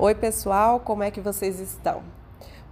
Oi, pessoal, como é que vocês estão?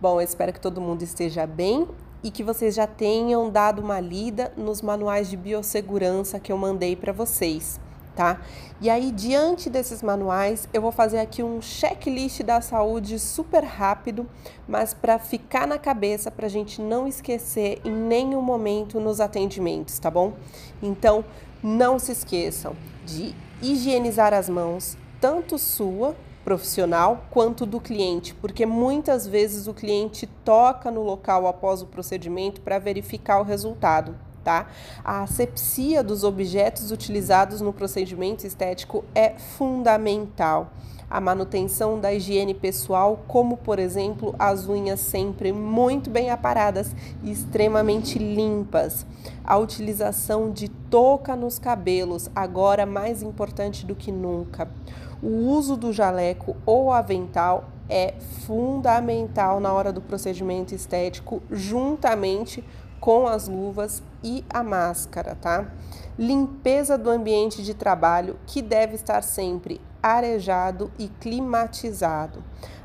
Bom, eu espero que todo mundo esteja bem e que vocês já tenham dado uma lida nos manuais de biossegurança que eu mandei para vocês, tá? E aí, diante desses manuais, eu vou fazer aqui um checklist da saúde super rápido, mas para ficar na cabeça, para a gente não esquecer em nenhum momento nos atendimentos, tá bom? Então, não se esqueçam de higienizar as mãos, tanto sua profissional quanto do cliente, porque muitas vezes o cliente toca no local após o procedimento para verificar o resultado. Tá? A asepsia dos objetos utilizados no procedimento estético é fundamental. A manutenção da higiene pessoal, como por exemplo as unhas sempre muito bem aparadas e extremamente limpas. A utilização de touca nos cabelos, agora mais importante do que nunca o uso do jaleco ou avental é fundamental na hora do procedimento estético, juntamente com as luvas e a máscara, tá? Limpeza do ambiente de trabalho que deve estar sempre arejado e climatizado.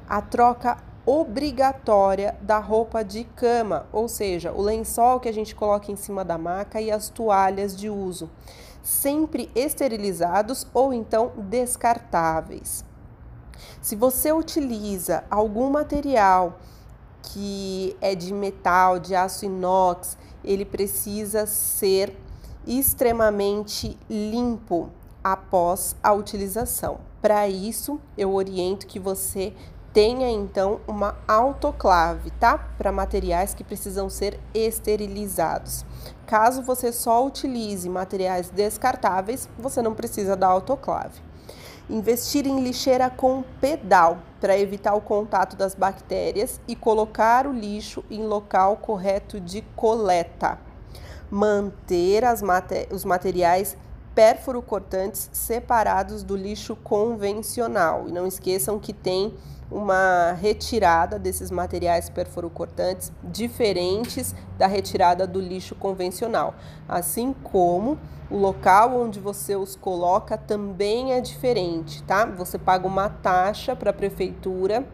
A troca obrigatória da roupa de cama, ou seja, o lençol que a gente coloca em cima da maca e as toalhas de uso sempre esterilizados ou então descartáveis. Se você utiliza algum material que é de metal, de aço inox, ele precisa ser extremamente limpo após a utilização. Para isso, eu oriento que você tenha então uma autoclave, tá? Para materiais que precisam ser esterilizados. Caso você só utilize materiais descartáveis, você não precisa da autoclave. Investir em lixeira com pedal para evitar o contato das bactérias e colocar o lixo em local correto de coleta. Manter os materiais pérfuro cortantes separados do lixo convencional. E não esqueçam que tem uma retirada desses materiais perforocortantes diferentes da retirada do lixo convencional, assim como o local onde você os coloca também é diferente, tá? Você paga uma taxa para a prefeitura,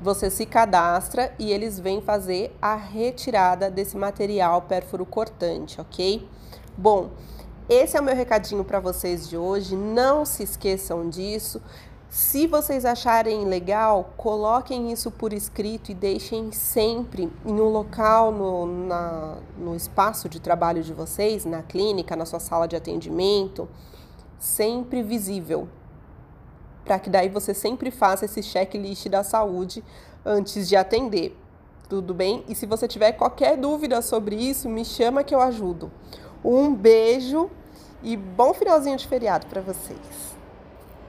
você se cadastra e eles vêm fazer a retirada desse material perforocortante, ok? Bom, esse é o meu recadinho para vocês de hoje. Não se esqueçam disso. Se vocês acharem legal, coloquem isso por escrito e deixem sempre em um local no, na, no espaço de trabalho de vocês, na clínica, na sua sala de atendimento, sempre visível. Para que daí você sempre faça esse checklist da saúde antes de atender. Tudo bem? E se você tiver qualquer dúvida sobre isso, me chama que eu ajudo. Um beijo e bom finalzinho de feriado para vocês.